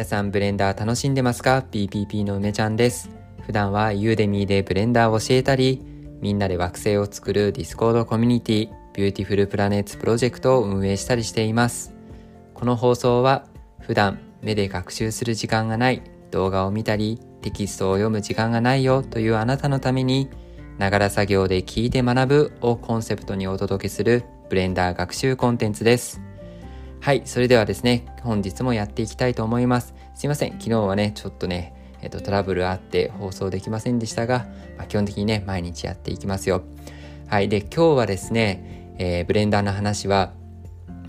皆さんブレンダー楽しんでますか ?PPP の梅ちゃんです。普段は Udemy でブレンダーを教えたり、みんなで惑星を作る Discord コミュニティ、 Beautiful Planets Project を運営したりしています。この放送は普段目で学習する時間がない、動画を見たり、テキストを読む時間がないよというあなたのために、ながら作業で聞いて学ぶをコンセプトにお届けするブレンダー学習コンテンツです。はい、それではですね、本日もやっていきたいと思います。すいません、昨日はね、ちょっとね、えっと、トラブルあって放送できませんでしたが、まあ、基本的にね、毎日やっていきますよ。はい、で、今日はですね、えー、ブレンダーの話は、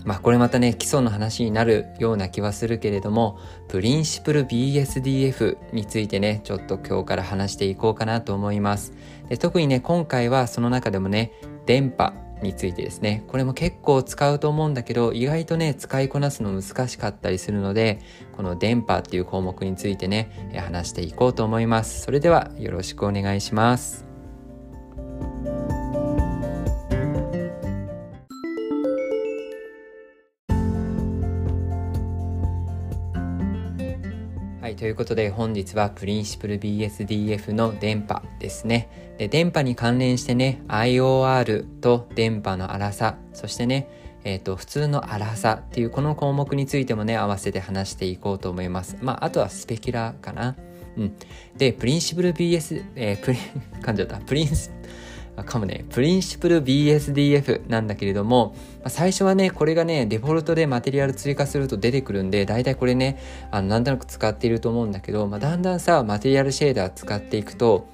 まあこれまたね、基礎の話になるような気はするけれども、プリンシプル BSDF についてね、ちょっと今日から話していこうかなと思います。で特にね、今回はその中でもね、電波についてですね。これも結構使うと思うんだけど意外とね使いこなすの難しかったりするのでこの電波っていう項目についてね話していこうと思います。それではよろしくお願いします。ということで本日はプリンシプル BSDF の電波ですね。で電波に関連してね IOR と電波の粗さそしてねえーと、普通の粗さっていうこの項目についてもね合わせて話していこうと思います。まああとはスペキュラーかな。うん、でプリンシプル BS、えー、プリン噛んじゃったプリンスかもね、 Principle BSDF なんだけれども、最初はね、これがね、デフォルトでマテリアル追加すると出てくるんで、だいたいこれね、あの、なんとなく使っていると思うんだけど、まあ、だんだんさ、マテリアルシェーダー使っていくと、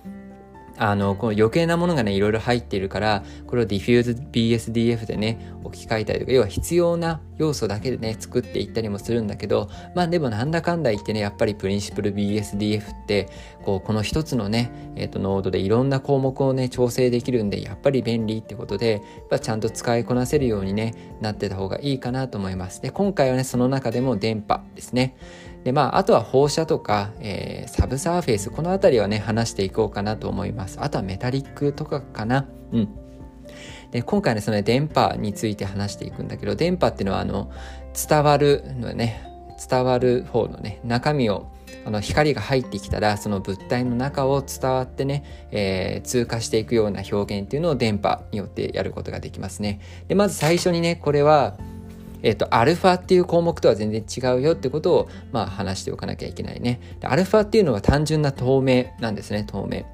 あの、この余計なものがね、いろいろ入っているから、これをディフューズ BSDF でね、置き換えたりとか、要は必要な要素だけでね、作っていったりもするんだけど、まあでもなんだかんだ言ってね、やっぱりプリンシプル BSDF って、こう、この一つのね、えっ、ー、と、ノードでいろんな項目をね、調整できるんで、やっぱり便利ってことで、やちゃんと使いこなせるようにね、なってた方がいいかなと思います。で、今回はね、その中でも伝播ですね。で、まあ、あとは放射とか、えー、サブサーフェイス、このあたりはね、話していこうかなと思います。あとはメタリックとかかな。うん。で、今回ね、その、伝播について話していくんだけど、伝播っていうのは、あの、伝わるのね、伝わる方のね、中身を、あの光が入ってきたらその物体の中を伝わってね、えー、通過していくような表現っていうのを電波によってやることができますね。でまず最初にねこれはえっ、と、アルファっていう項目とは全然違うよってことを、まあ、話しておかなきゃいけないね。アルファっていうのは単純な透明なんですね、透明。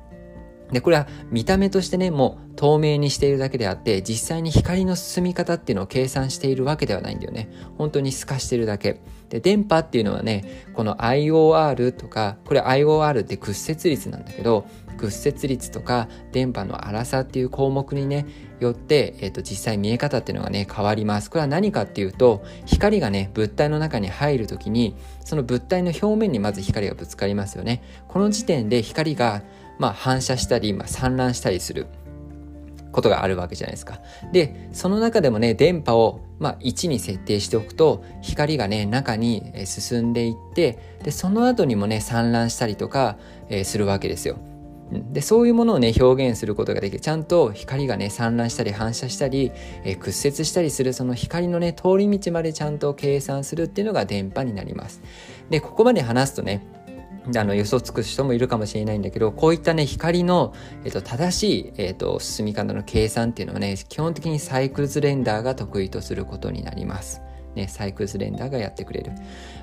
で、これは見た目としてね、もう透明にしているだけであって、実際に光の進み方っていうのを計算しているわけではないんだよね。本当に透かしてるだけ。で、電波っていうのはね、この IOR とか、これ IOR って屈折率なんだけど、屈折率とか電波の粗さっていう項目にねよって、えー、と実際見え方っていうのがね変わりますこれは何かっていうと光がね物体の中に入る時にその物体の表面にまず光がぶつかりますよねこの時点で光がまあ反射したり、まあ、散乱したりすることがあるわけじゃないですか。で、その中でもね、電波を、まあ、1に設定しておくと、光がね、中に進んでいって、で、その後にもね、散乱したりとか、えー、するわけですよ。でそういうものをね表現することができる。ちゃんと光がね散乱したり反射したり、えー、屈折したりするその光のね通り道までちゃんと計算するっていうのが電波になります。でここまで話すとねあの予想つく人もいるかもしれないんだけどこういったね光の、えっと、正しい、えっと、進み方の計算っていうのはね基本的にサイクルズレンダーが得意とすることになります。ね、サイクルズレンダーがやってくれる。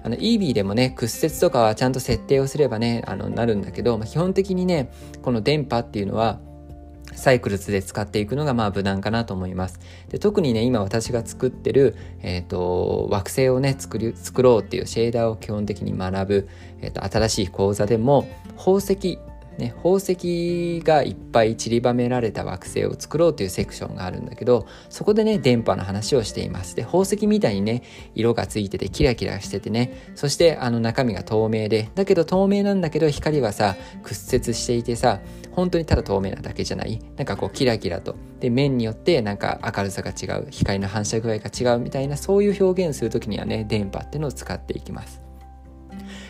あの、EB でもね、屈折とかはちゃんと設定をすればね、あの、なるんだけど、まあ、基本的にね、この電波っていうのは、サイクルズで使っていくのがまあ無難かなと思います。で特にね、今私が作ってる、えっ、ー、と、惑星をね、作り、作ろうっていうシェーダーを基本的に学ぶ、えっ、ー、と、新しい講座でも、宝石ね、宝石がいっぱい散りばめられた惑星を作ろうというセクションがあるんだけどそこでね電波の話をしています。で宝石みたいにね色がついててキラキラしててねそしてあの中身が透明でだけど透明なんだけど光はさ屈折していてさ本当にただ透明なだけじゃない。なんかこうキラキラと。で面によってなんか明るさが違う。光の反射具合が違うみたいなそういう表現する時にはね電波っていうのを使っていきます。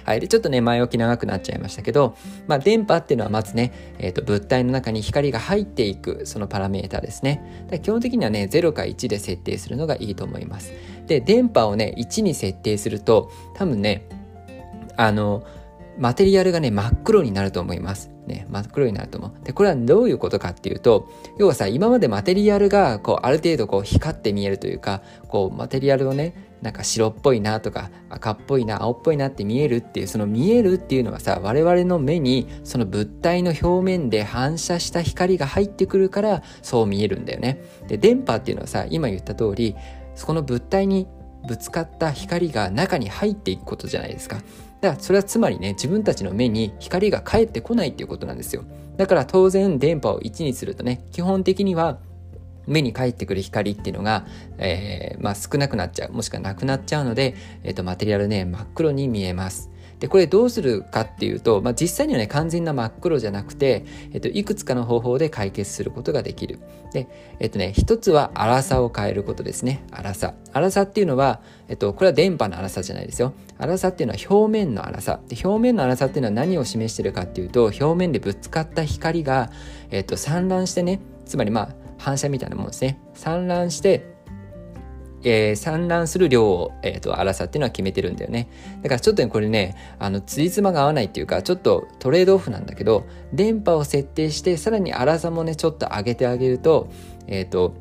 はい。で、ちょっとね、前置き長くなっちゃいましたけど、まあ、電波っていうのはまずね、えっ、ー、と、物体の中に光が入っていく、そのパラメータですね。基本的にはね、0か1で設定するのがいいと思います。で、電波をね、1に設定すると、多分ね、あのマテリアルがね真っ黒になると思います。ね、真っ黒になると思う。で、これはどういうことかっていうと、要はさ、今までマテリアルが、こう、ある程度こう、光って見えるというか、こう、マテリアルをね、なんか白っぽいなとか赤っぽいな青っぽいなって見えるっていうその見えるっていうのはさ我々の目にその物体の表面で反射した光が入ってくるからそう見えるんだよね。で電波っていうのはさ今言った通りそこの物体にぶつかった光が中に入っていくことじゃないですか。だからそれはつまりね自分たちの目に光が返ってこないっていうことなんですよだから当然電波を1にするとね基本的には目に返ってくる光っていうのが、えー、まあ、少なくなっちゃうもしくはなくなっちゃうので、えーと、マテリアルね真っ黒に見えますでこれどうするかっていうと、まあ、実際にはね完全な真っ黒じゃなくて、えっと、いくつかの方法で解決することができる。でえっとね一つは粗さを変えることですね。粗さ。粗さっていうのは、えっと、これは電波の粗さじゃないですよ。粗さっていうのは表面の粗さ。で表面の粗さっていうのは何を示してるかっていうと表面でぶつかった光が、えっと、散乱してねつまりまあ反射みたいなもんですね。散乱してえー、産卵する量を、えーと、粗さっていうのは決めてるんだよね。だからちょっとねこれねあのつじつまが合わないっていうかちょっとトレードオフなんだけど電波を設定してさらに粗さもねちょっと上げてあげるとえっ、ー、と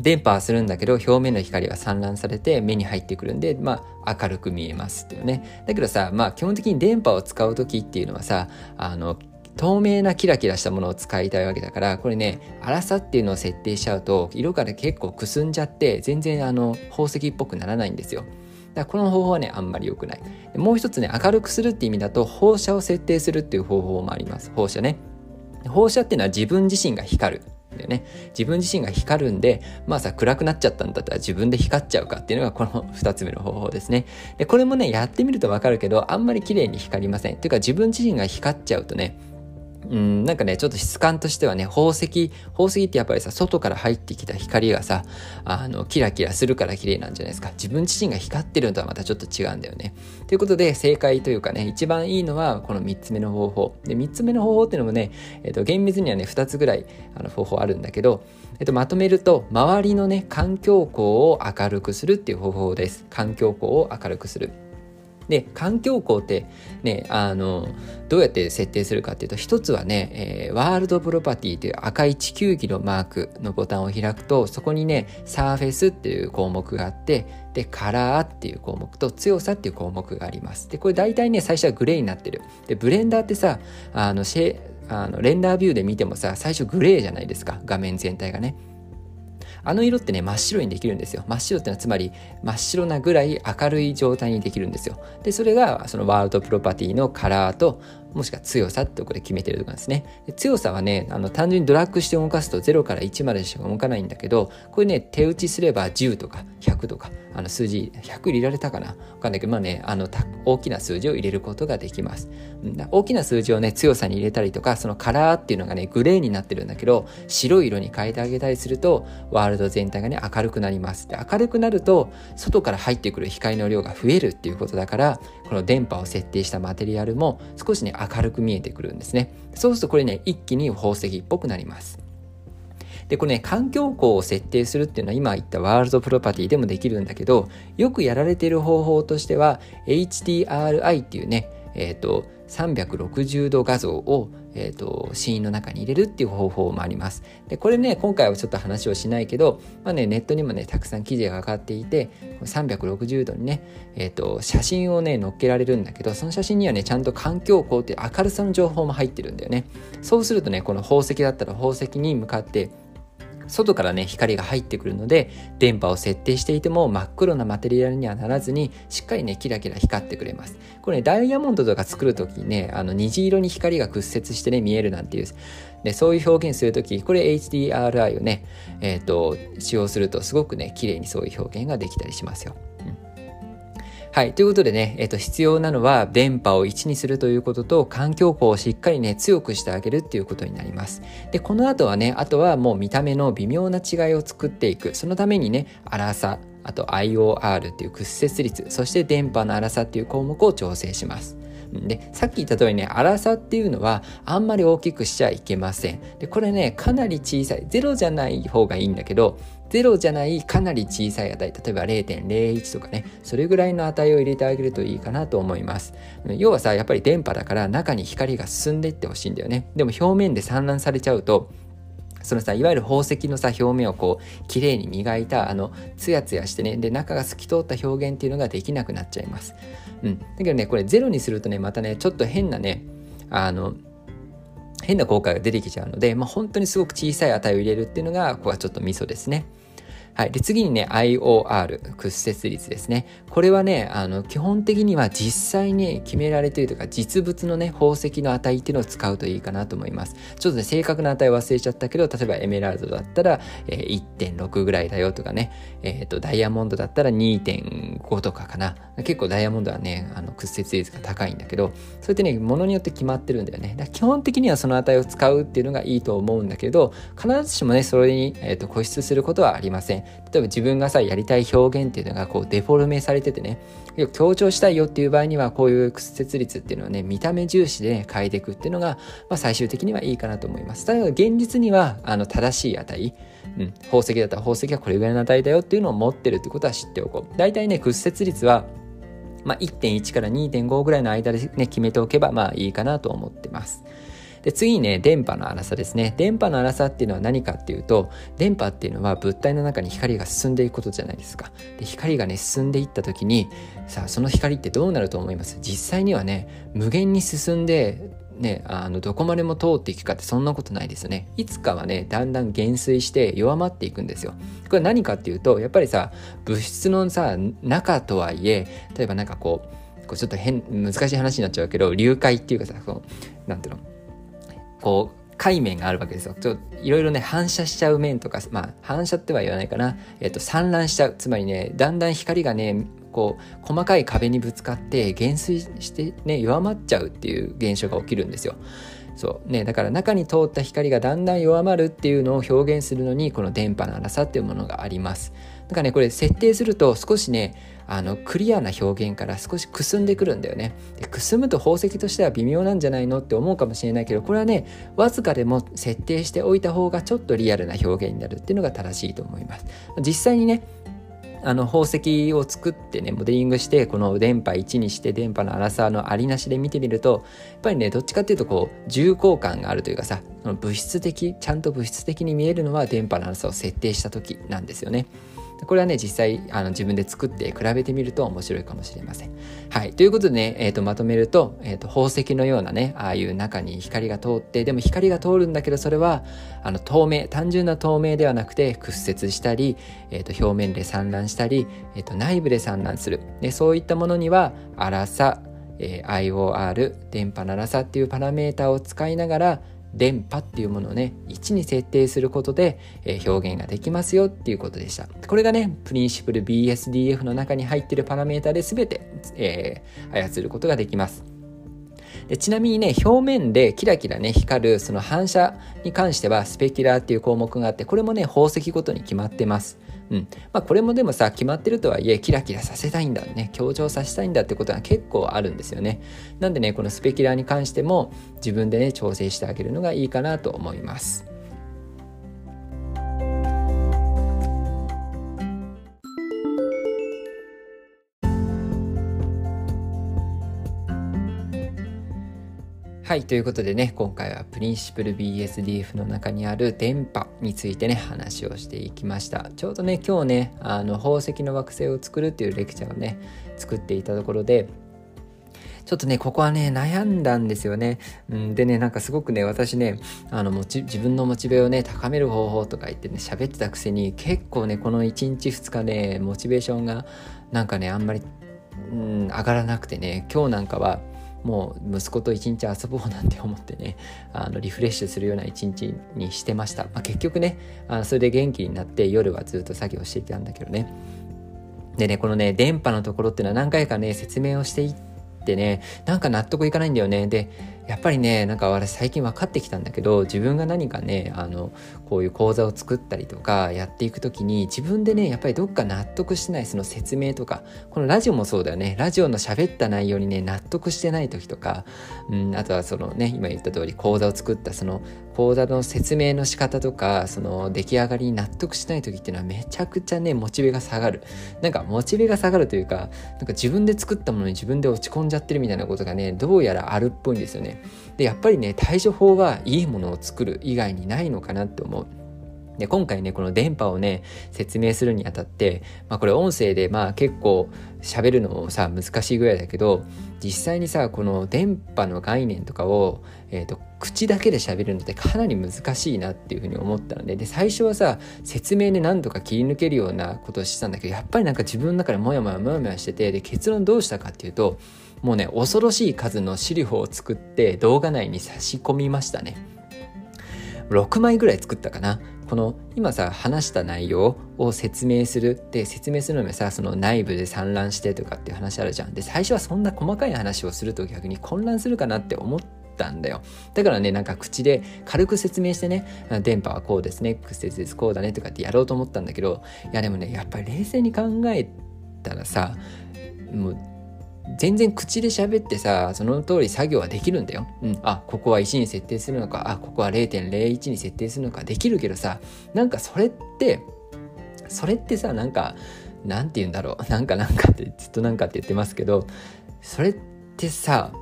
電波はするんだけど表面の光は散乱されて目に入ってくるんでまあ明るく見えますっていうね。だけどさまあ基本的に電波を使う時っていうのはさあの透明なキラキラしたものを使いたいわけだからこれね粗さっていうのを設定しちゃうと色がね結構くすんじゃって全然あの宝石っぽくならないんですよ。だからこの方法はねあんまり良くない。もう一つね明るくするって意味だと放射を設定するっていう方法もあります。放射ね。放射っていうのは自分自身が光る。だよね。自分自身が光るんでまあさ暗くなっちゃったんだったら自分で光っちゃうかっていうのがこの2つ目の方法ですね。でこれもねやってみるとわかるけどあんまり綺麗に光りません。っていうか自分自身が光っちゃうとねうん、なんかね、ちょっと質感としてはね、宝石、宝石ってやっぱりさ、外から入ってきた光がさ、あの、キラキラするから綺麗なんじゃないですか。自分自身が光ってるのとはまたちょっと違うんだよね。ということで、正解というかね、一番いいのはこの3つ目の方法。で、3つ目の方法っていうのもね、えっ、と、厳密にはね、2つぐらいあの方法あるんだけど、えっと、まとめると、周りのね、環境光を明るくするっていう方法です。環境光を明るくする。で環境光ってねあのどうやって設定するかっていうと一つはね、えー、ワールドプロパティという赤い地球儀のマークのボタンを開くとそこにねサーフェスっていう項目があってでカラーっていう項目と強さっていう項目があります。でこれ大体ね最初はグレーになってる。でブレンダーってさあのシェあのレンダービューで見てもさ最初グレーじゃないですか。画面全体がね。あの色ってね、真っ白にできるんですよ。真っ白ってのはつまり真っ白なぐらい明るい状態にできるんですよ。で、それがそのワールドプロパティのカラーともしくは強さってこで決めてるところですね。強さはね、あの単純にドラッグして動かすと0から1までしか動かないんだけど、これね、手打ちすれば10とか100とか、あの数字、100入れられたかなわかんないけど、まあね、あの大きな数字を入れることができます。大きな数字をね、強さに入れたりとか、そのカラーっていうのがね、グレーになってるんだけど、白い色に変えてあげたりすると、ワールド全体がね、明るくなります。で、明るくなると、外から入ってくる光の量が増えるっていうことだから、この電波を設定したマテリアルも少しね、明るく見えてくるんですね。そうするとこれね、一気に宝石っぽくなります。で、これね、環境光を設定するっていうのは今言ったワールドプロパティでもできるんだけど、よくやられている方法としては、HDRI っていうね、えっ、ー、と、360度画像を、えーと、シーンの中に入れるっていう方法もあります。でこれね今回はちょっと話をしないけど、まあね、ネットにもねたくさん記事が上がっていて360度にね、えーと、写真をね載っけられるんだけどその写真にはねちゃんと環境光っていう明るさの情報も入ってるんだよね。そうするとねこの宝石だったら宝石に向かって外からね光が入ってくるので電波を設定していても真っ黒なマテリアルにはならずにしっかりねキラキラ光ってくれます。これねダイヤモンドとか作る時にねあの虹色に光が屈折してね見えるなんていうでそういう表現する時これ HDRI をねえっ、ー、と使用するとすごくね綺麗にそういう表現ができたりしますよ。はい。ということでね、えっ、と、必要なのは電波を1にするということと、環境光をしっかりね、強くしてあげるっていうことになります。で、この後はね、あとはもう見た目の微妙な違いを作っていく。そのためにね、粗さ、あと IOR っていう屈折率、そして電波の粗さっていう項目を調整します。で、さっき言った通りね、粗さっていうのはあんまり大きくしちゃいけません。で、これね、かなり小さい。ゼロじゃない方がいいんだけど、0じゃないかなり小さい値。例えば0.01とかね。それぐらいの値を入れてあげるといいかなと思います。要はさやっぱり電波だから中に光が進んでいってほしいんだよね。でも表面で散乱されちゃうとそのさいわゆる宝石のさ表面をこう綺麗に磨いたあのツヤツヤしてね。で中が透き通った表現っていうのができなくなっちゃいます、うん、だけどねこれゼロにするとねまたねちょっと変なねあの変な効果が出てきちゃうので、まあ、本当にすごく小さい値を入れるっていうのがここはちょっとミソですね。はい、で次にね IOR 屈折率ですね。これはねあの基本的には実際に決められているというか実物のね宝石の値っていうのを使うといいかなと思います。ちょっとね正確な値忘れちゃったけど例えばエメラルドだったら、えー、1.6ぐらいだよとかね、えーと、ダイヤモンドだったら2.5とかかな。結構ダイヤモンドはねあの屈折率が高いんだけどそうやってねものによって決まってるんだよね。だ基本的にはその値を使うっていうのがいいと思うんだけど必ずしもねそれに、えーと固執することはありません。例えば自分がさやりたい表現っていうのがこうデフォルメされててね強調したいよっていう場合にはこういう屈折率っていうのはね見た目重視で変えていくっていうのが、まあ、最終的にはいいかなと思いますただ現実にはあの正しい値うん、宝石だったら宝石はこれぐらいの値だよっていうのを持ってるってことは知っておこう大体ね屈折率はまあ、1.1から2.5ぐらいの間でね決めておけばまあいいかなと思ってます。で次にね電波の粗さですね電波の粗さっていうのは何かっていうと電波っていうのは物体の中に光が進んでいくことじゃないですかで光がね進んでいった時にさあその光ってどうなると思います？実際にはね無限に進んでね、あのどこまでも通っていくかってそんなことないですよね。いつかはねだんだん減衰して弱まっていくんですよ。これ何かっていうとやっぱりさ物質のさ中とはいえ例えばなんかこうこうちょっと変難しい話になっちゃうけど流解っていうかさこうなんていうの？こう海面があるわけですよ。ちょいろいろね反射しちゃう面とかまあ反射っては言わないかな、えっと、散乱しちゃうつまりねだんだん光がねこう細かい壁にぶつかって減衰してね弱まっちゃうっていう現象が起きるんですよ。そうね、だから中に通った光がだんだん弱まるっていうのを表現するのにこの電波の粗さっていうものがあります。だからねこれ設定すると少しねあのクリアな表現から少しくすんでくるんだよねでくすむと宝石としては微妙なんじゃないのって思うかもしれないけどこれはねわずかでも設定しておいた方がちょっとリアルな表現になるっていうのが正しいと思います実際にねあの宝石を作ってねモデリングしてこの電波1にして電波の粗さのありなしで見てみるとやっぱりねどっちかっていうとこう重厚感があるというかさその物質的ちゃんと物質的に見えるのは電波の粗さを設定した時なんですよね。これはね実際あの自分で作って比べてみると面白いかもしれません。はい。ということでね、えーと、まとめると,、えーと、宝石のようなねああいう中に光が通ってでも光が通るんだけどそれはあの透明単純な透明ではなくて屈折したり、えーと、表面で散乱したり、えー、と内部で散乱するでそういったものには粗さ、えー、IOR 電波の粗さっていうパラメータを使いながら電波っていうものをね1に設定することで、えー、表現ができますよっていうことでした。これがねプリンシプル BSDF の中に入ってるパラメータで全て、えー、操ることができます。でちなみにね表面でキラキラね光るその反射に関してはスペキュラーっていう項目があってこれもね宝石ごとに決まってます。うん。まあこれもでもさ、決まってるとはいえ、キラキラさせたいんだね、強調させたいんだってことが結構あるんですよね。なんでね、このスペキュラーに関しても自分でね、調整してあげるのがいいかなと思います。はい、ということでね、今回はプリンシプル BSDF の中にある電波についてね、話をしていきました。ちょうどね、今日ね、あの宝石の惑星を作るっていうレクチャーをね、作っていたところで、ちょっとね、ここはね、悩んだんですよね。うん、でね、なんかすごくね、私ね、あの、自分のモチベをね、高める方法とか言ってね、喋ってたくせに、結構ね、この1日2日ね、モチベーションが、なんかね、あんまり、うん、上がらなくてね、今日なんかは、もう息子と一日遊ぼうなんて思ってね あのリフレッシュするような一日にしてました、まあ、結局ねあそれで元気になって夜はずっと作業していたんだけどね。でねこのね電波のところっていうのは何回かね説明をしていってねなんか納得いかないんだよね。でやっぱりねなんか私最近分かってきたんだけど自分が何かねあのこういう講座を作ったりとかやっていく時に自分でねやっぱりどっか納得してないその説明とかこのラジオもそうだよね。ラジオの喋った内容にね納得してない時とか、うん、あとはそのね今言った通り講座を作ったその講座の説明の仕方とかその出来上がりに納得しない時っていうのはめちゃくちゃねモチベが下がる。なんかモチベが下がるというかなんか自分で作ったものに自分で落ち込んじゃってるみたいなことがねどうやらあるっぽいんですよね。でやっぱりね対処法はいいものを作る以外にないのかなって思う。で今回ねこの電波をね説明するにあたって、まあ、これ音声でまあ結構喋るのもさ難しいぐらいだけど実際にさこの電波の概念とかを、えーと、口だけで喋るのってかなり難しいなっていうふうに思ったのでで最初はさ説明で何とか切り抜けるようなことをしてたんだけどやっぱりなんか自分の中でモヤモヤモヤモヤしててで結論どうしたかっていうともうね恐ろしい数の資料を作って動画内に差し込みましたね。6枚ぐらい作ったかな。この今さ話した内容を説明する。で説明するのもさその内部で散乱してとかっていう話あるじゃん。で最初はそんな細かい話をすると逆に混乱するかなって思ったんだよ。だからねなんか口で軽く説明してね電波はこうですね屈折ですこうだねとかってやろうと思ったんだけどいやでもねやっぱり冷静に考えたらさもう全然口で喋ってさその通り作業はできるんだよ。うん、あここは1に設定するのか。あここは0.01に設定するのか。できるけどさなんかそれってそれってさなんかなんて言うんだろう。なんかなんかってずっとなんかって言ってますけどそれってさ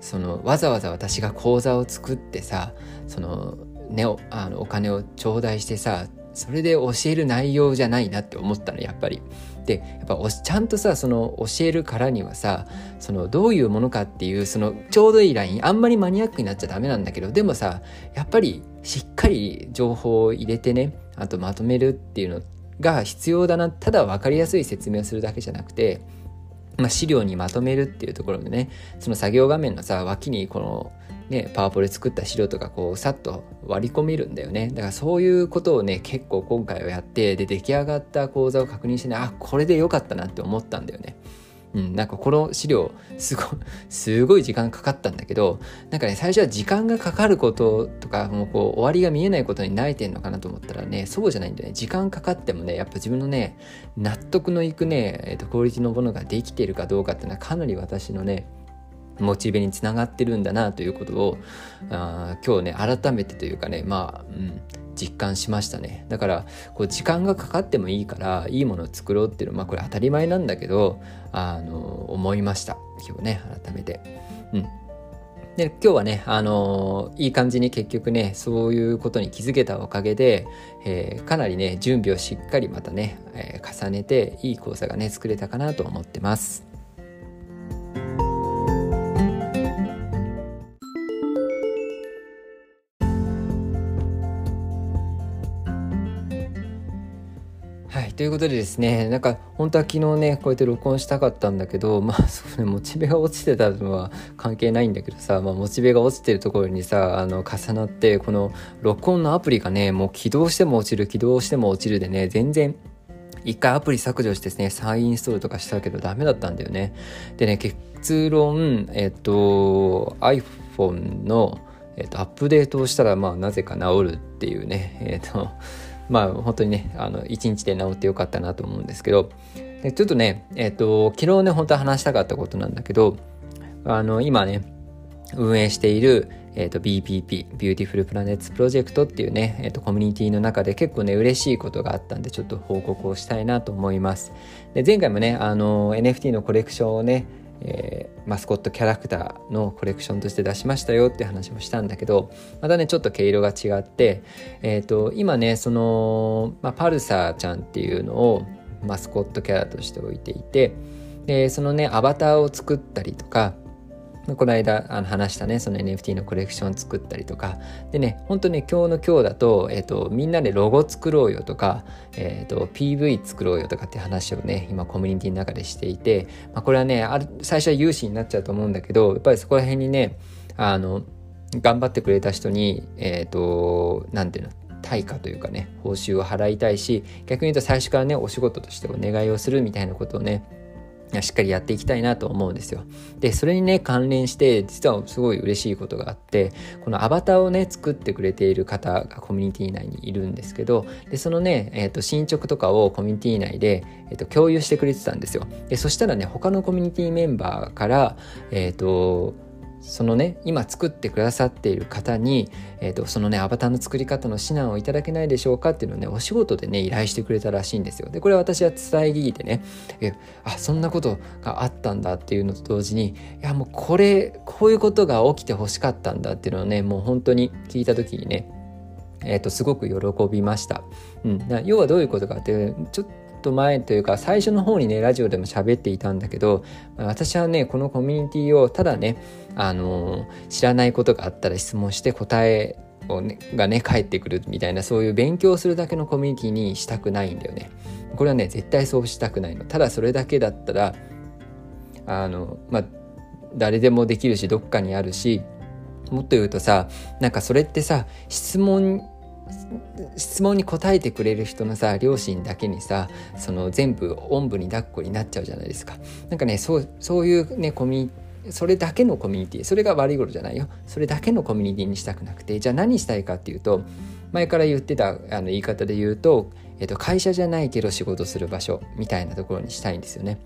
そのわざわざ私が講座を作ってさその,、ね、あのお金を頂戴してさそれで教える内容じゃないなって思ったのやっぱり。でやっぱちゃんとさその教えるからにはさそのどういうものかっていうそのちょうどいいラインあんまりマニアックになっちゃダメなんだけどでもさやっぱりしっかり情報を入れてねあとまとめるっていうのが必要だなただ分かりやすい説明をするだけじゃなくて、まあ、資料にまとめるっていうところでねその作業画面のさ脇にこのね、パワポで作った資料とかこうさっと割り込めるんだよねだからそういうことをね結構今回はやってで出来上がった講座を確認してねあこれでよかったなって思ったんだよね。うん、なんかこの資料すご すごい時間かかったんだけどなんかね最初は時間がかかることとかもうこう終わりが見えないことに慣れてんのかなと思ったらねそうじゃないんだよね時間かかってもねやっぱ自分のね納得のいくね、えーと、クオリティのものができているかどうかっていうのはかなり私のねモチベにつながってるんだなということをあ今日ね改めてというかねまあ、うん、実感しましたねだからこう時間がかかってもいいからいいものを作ろうっていうのはまあこれ当たり前なんだけどあの思いました今日ね改めて。うんで今日はね、あのー、いい感じに結局ねそういうことに気づけたおかげで、えー、かなりね準備をしっかりまたね、えー、重ねていい講座がね作れたかなと思ってます。ということでですねなんか本当は昨日ねこうやって録音したかったんだけどまあ そうねモチベが落ちてたのは関係ないんだけどさ、まあ、モチベが落ちてるところにさあの重なってこの録音のアプリがねもう起動しても落ちる起動しても落ちるでね全然一回アプリ削除してですね、再インストールとかしたけどダメだったんだよね。でね、結論、えっと、iPhone の、えっと、アップデートをしたら、まあ、なぜか治るっていうね、えっと、まあ本当にねあの1日で治ってよかったなと思うんですけどでちょっとねえっ、ー、と昨日ね本当は話したかったことなんだけどあの今ね運営しているえーと、BPP、ビューティフルプラネッツプロジェクトっていうね、えーと、コミュニティの中で結構ね、嬉しいことがあったんで、ちょっと報告をしたいなと思います。で前回もね、あの、NFT のコレクションをね、えー、マスコットキャラクターのコレクションとして出しましたよって話もしたんだけどまたねちょっと毛色が違って、えーと、今ねその、まあ、パルサーちゃんっていうのをマスコットキャラとして置いていてでそのねアバターを作ったりとかこの間あの話したねその NFT のコレクション作ったりとか。でね本当に今日の今日だと,、えーと、みんなでロゴ作ろうよとか、えーと、PV 作ろうよとかって話をね今コミュニティの中でしていて、まあ、これはねある最初は有志になっちゃうと思うんだけどやっぱりそこら辺にねあの頑張ってくれた人にえっ、ー、と何ていうの対価というかね報酬を払いたいし逆に言うと最初からねお仕事としてお願いをするみたいなことをねしっかりやっていきたいなと思うんですよ。で、それにね、関連して、実はすごい嬉しいことがあって、このアバターをね、作ってくれている方がコミュニティ内にいるんですけど、で、そのね、えっ、ー、と、進捗とかをコミュニティ内で、えっ、ー、と、共有してくれてたんですよ。で、そしたらね、他のコミュニティメンバーから、えっ、ー、と、そのね今作ってくださっている方に、えーと、そのねアバターの作り方の指南をいただけないでしょうかっていうのをねお仕事でね依頼してくれたらしいんですよでこれ私は伝え聞いてねえあそんなことがあったんだっていうのと同時にいやもうこれこういうことが起きてほしかったんだっていうのをねもう本当に聞いた時にねえーと、すごく喜びました。うん、要はどういうことかってちょっと前というか最初の方にねラジオでも喋っていたんだけど私はねこのコミュニティをただねあの知らないことがあったら質問して答えを、ね、がね返ってくるみたいなそういう勉強するだけのコミュニティにしたくないんだよね。これはね絶対そうしたくないの。ただそれだけだったらあのまあ誰でもできるしどっかにあるしもっと言うとさなんかそれってさ質問質問に答えてくれる人のさ両親だけにさその全部おんぶに抱っこになっちゃうじゃないですかなんかねそうそういうねコミそれだけのコミュニティそれが悪いことじゃないよそれだけのコミュニティにしたくなくてじゃあ何したいかっていうと前から言ってたあの言い方で言うと、えっと、会社じゃないけど仕事する場所みたいなところにしたいんですよね。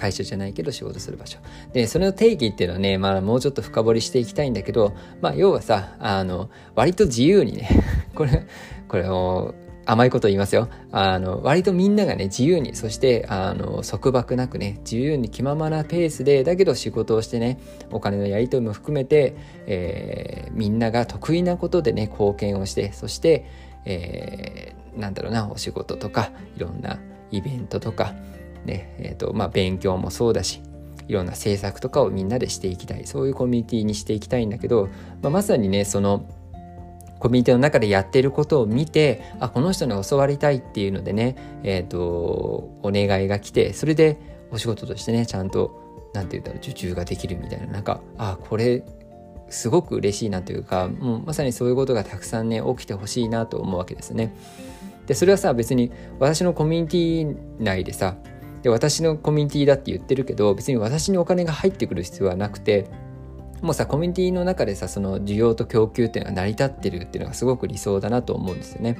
会社じゃないけど仕事する場所。で、それの定義っていうのはね、まあもうちょっと深掘りしていきたいんだけど、まあ要はさ、あの、割と自由にね、これ、これを甘いこと言いますよ。あの、割とみんながね、自由に、そして、あの、束縛なくね、自由に気ままなペースで、だけど仕事をしてね、お金のやり取りも含めて、えー、みんなが得意なことでね、貢献をして、そして、えー、なんだろうな、お仕事とか、いろんなイベントとか、ねえーとまあ、勉強もそうだしいろんな政策とかをみんなでしていきたいそういうコミュニティにしていきたいんだけど、まあ、まさにねそのコミュニティの中でやってることを見てあこの人に教わりたいっていうのでね、えーと、お願いが来てそれでお仕事としてねちゃんと何て言ったら受注ができるみたいななんかあこれすごく嬉しいなというかもうまさにそういうことがたくさんね起きてほしいなと思うわけですね。でそれはさ別に私のコミュニティ内でさで私のコミュニティだって言ってるけど別に私にお金が入ってくる必要はなくてもうさコミュニティの中でさその需要と供給っていうのが成り立ってるっていうのがすごく理想だなと思うんですよね。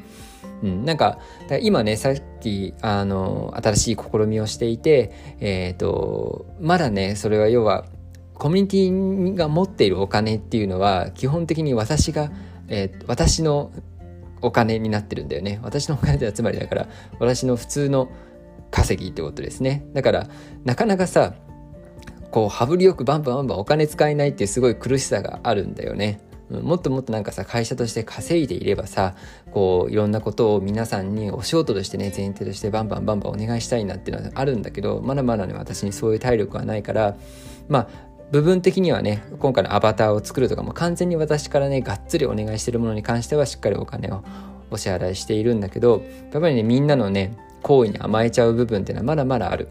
うん、なんか今ねさっきあの新しい試みをしていて、えーと、まだねそれは要はコミュニティが持っているお金っていうのは基本的に私が、えー、私のお金になってるんだよね私のお金ってつまりだから私の普通の稼ぎってことですね。だからなかなかさこう羽振りよくバンバンバンバンお金使えないっていうすごい苦しさがあるんだよね。もっともっとなんかさ会社として稼いでいればさこういろんなことを皆さんにお仕事としてね前提としてバンバンバンバンお願いしたいなっていうのはあるんだけどまだまだね私にそういう体力はないからまあ部分的にはね今回のアバターを作るとかも完全に私からねがっつりお願いしてるものに関してはしっかりお金をお支払いしているんだけどやっぱりねみんなのね行為に甘えちゃう部分っていうのはまだまだある。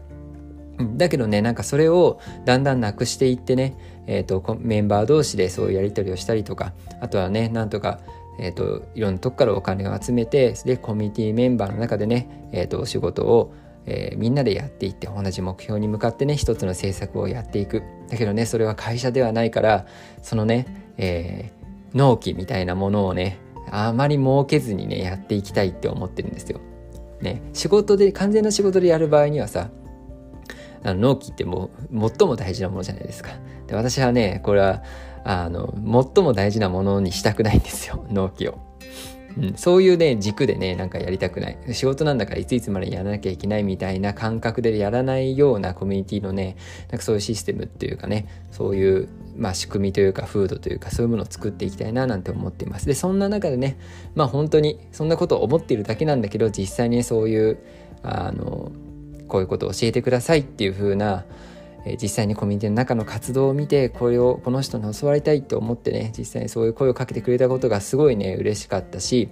だけどねなんかそれをだんだんなくしていってね、えーと、メンバー同士でそういうやり取りをしたりとかあとはねなんとか、えーと、いろんなとこからお金を集めてでコミュニティメンバーの中でね、えーと、お仕事を、えー、みんなでやっていって同じ目標に向かってね一つの政策をやっていくだけどねそれは会社ではないからそのね、えー、納期みたいなものをねあまり設けずにねやっていきたいって思ってるんですよ。ね、仕事で完全な仕事でやる場合にはさあの納期ってもう最も大事なものじゃないですか。で私はねこれはあの最も大事なものにしたくないんですよ納期を。うん、そういうね軸でねなんかやりたくない。仕事なんだからいついつまでやらなきゃいけないみたいな感覚でやらないようなコミュニティのねなんかそういうシステムっていうかねそういうまあ仕組みというか風土というかそういうものを作っていきたいななんて思っています。でそんな中でねまあ本当にそんなことを思っているだけなんだけど実際にそういうあのこういうことを教えてくださいっていう風なえ実際にコミュニティの中の活動を見てこれをこの人に教わりたいって思ってね実際にそういう声をかけてくれたことがすごいね嬉しかったし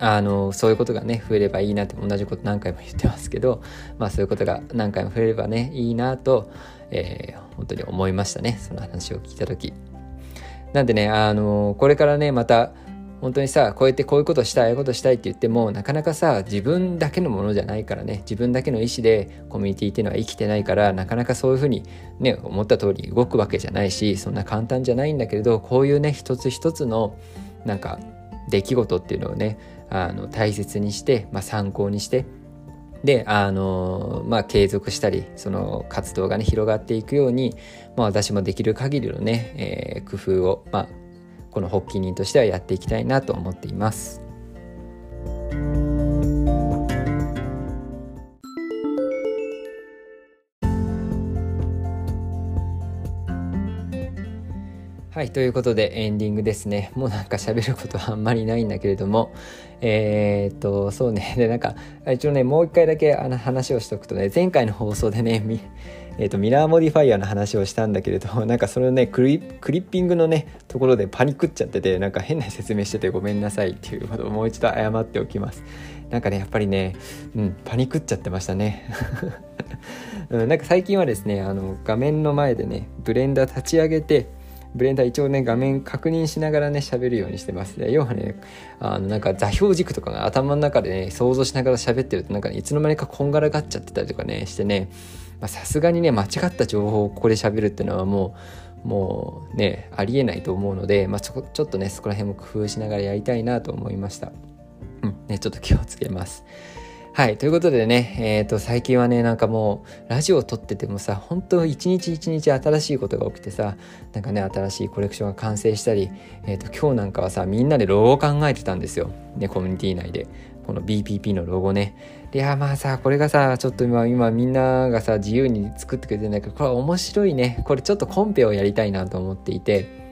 あのそういうことがね増えればいいなって同じこと何回も言ってますけどまあそういうことが何回も増えればねいいなと、えー、本当に思いましたねその話を聞いた時。なんでねあのこれからねまた本当にさこうやってこういうことしたいああいうことしたいって言ってもなかなかさ自分だけのものじゃないからね。自分だけの意思でコミュニティっていうのは生きてないからなかなかそういうふうにね思った通り動くわけじゃないしそんな簡単じゃないんだけれどこういうね一つ一つのなんか出来事っていうのをねあの大切にして、まあ、参考にしてであのまあ継続したりその活動がね広がっていくように、まあ、私もできる限りのね、えー、工夫を、まあ、この発起人としてはやっていきたいなと思っています。はい、ということでエンディングですね。もうなんか喋ることはあんまりないんだけれども、えー、っと、そうね、で、なんか、一応ね、もう一回だけあの話をしとくとね、前回の放送でね、えーと、ミラーモディファイアの話をしたんだけれど なんかそのねクリッピングのねところでパニクっちゃっててなんか変な説明しててごめんなさいっていうことをもう一度謝っておきます。なんかねやっぱりね、うん、パニクっちゃってましたね。うん、なんか最近はですねあの画面の前でねブレンダー立ち上げてブレンダー一応ね画面確認しながらね喋るようにしてますね要はねあのなんか座標軸とかが頭の中でね想像しながら喋ってるとなんか、ね、いつの間にかこんがらがっちゃってたりとかねしてねさすがにね間違った情報をここで喋るっていうのはもうもうねありえないと思うので、まあ、ちょちょっとねそこら辺も工夫しながらやりたいなと思いました。うんね、ちょっと気をつけます。はい。ということでね、えっ、ー、と、最近はね、なんかもう、ラジオを撮っててもさ、本当一日一日新しいことが起きてさ、なんかね、新しいコレクションが完成したり、えっ、ー、と、今日なんかはさ、みんなでロゴを考えてたんですよ。ね、コミュニティ内で。この BPP のロゴね。いやまあさこれがさちょっと今今みんながさ自由に作ってくれてるんだけどこれ面白いねこれちょっとコンペをやりたいなと思っていて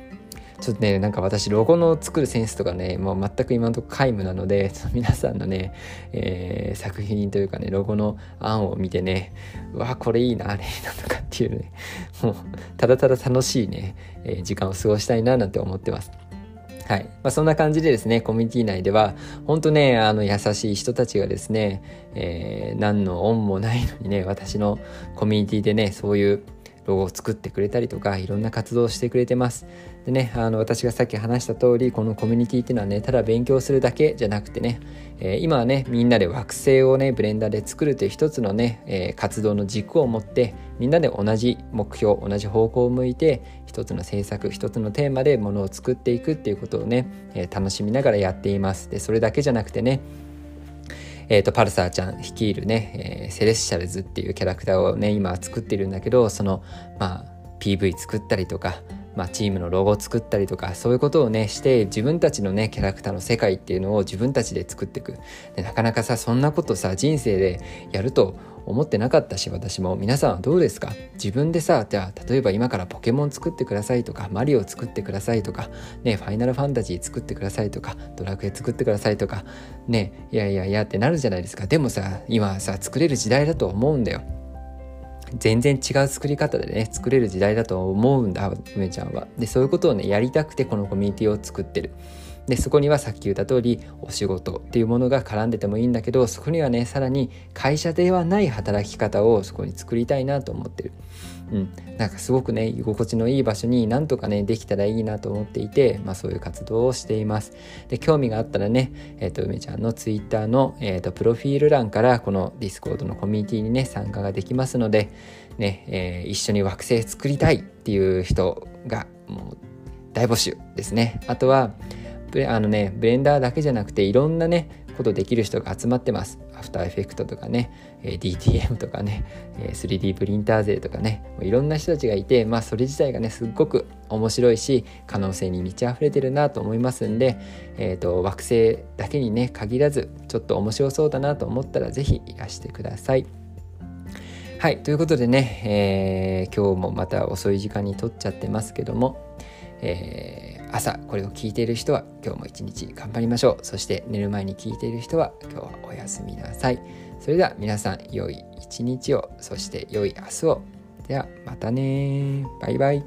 ちょっとねなんか私ロゴの作るセンスとかねもう全く今のところ皆無なので 皆さんのね、えー、作品というかねロゴの案を見てねうわこれいいなあれいいなとかっていうね もうただただ楽しいね、えー、時間を過ごしたいななんて思ってます。はい。まあ、そんな感じでですね、コミュニティ内では、本当ね、あの、優しい人たちがですね、えー、何の恩もないのにね、私のコミュニティでね、そういうロゴを作ってくれたりとか、いろんな活動をしてくれてます。でね、あの、私がさっき話した通り、このコミュニティっていうのはね、ただ勉強するだけじゃなくてね、えー、今はね、みんなで惑星をね、ブレンダーで作るという一つのね、えー、活動の軸を持って、みんなで同じ目標、同じ方向を向いて、一つの政策一つのテーマでものを作っていくっていうことをね、えー、楽しみながらやっています。でそれだけじゃなくてねえーと、パルサーちゃん率いるね、えー、セレッシャルズっていうキャラクターをね今作ってるんだけどそのまあ PV 作ったりとかまあ、チームのロゴ作ったりとかそういうことをねして自分たちのねキャラクターの世界っていうのを自分たちで作っていく。でなかなかさそんなことさ人生でやると思ってなかったし私も。皆さんはどうですか？自分でさじゃあ例えば今からポケモン作ってくださいとかマリオ作ってくださいとかねファイナルファンタジー作ってくださいとかドラクエ作ってくださいとかねいやいやいやってなるじゃないですか。でもさ今さ作れる時代だと思うんだよ。全然違う作り方でね作れる時代だと思うんだ梅ちゃんはでそういうことをねやりたくてこのコミュニティを作ってるでそこにはさっき言った通りお仕事っていうものが絡んでてもいいんだけどそこにはねさらに会社ではない働き方をそこに作りたいなと思ってる。うん、なんかすごくね居心地のいい場所になんとかねできたらいいなと思っていて、まあ、そういう活動をしています。で興味があったらね、えーと、梅ちゃんのツイッターの、えーと、プロフィール欄からこのディスコードのコミュニティにね参加ができますので、ねえー、一緒に惑星作りたいっていう人がもう大募集ですね。あとはあのねブレンダーだけじゃなくていろんなねことできる人が集まってますアフターエフェクトとかね DTM とかね 3D プリンター勢とかねいろんな人たちがいてまあそれ自体がねすっごく面白いし可能性に満ち溢れてるなと思いますんで、えーと、惑星だけにね限らずちょっと面白そうだなと思ったら是非いらしてください。はい、ということでね、えー、今日もまた遅い時間に撮っちゃってますけども、えー朝これを聞いている人は今日も一日頑張りましょう。そして寝る前に聞いている人は今日はおやすみなさい。それでは皆さん良い一日を。そして良い明日を。ではまたねバイバイ。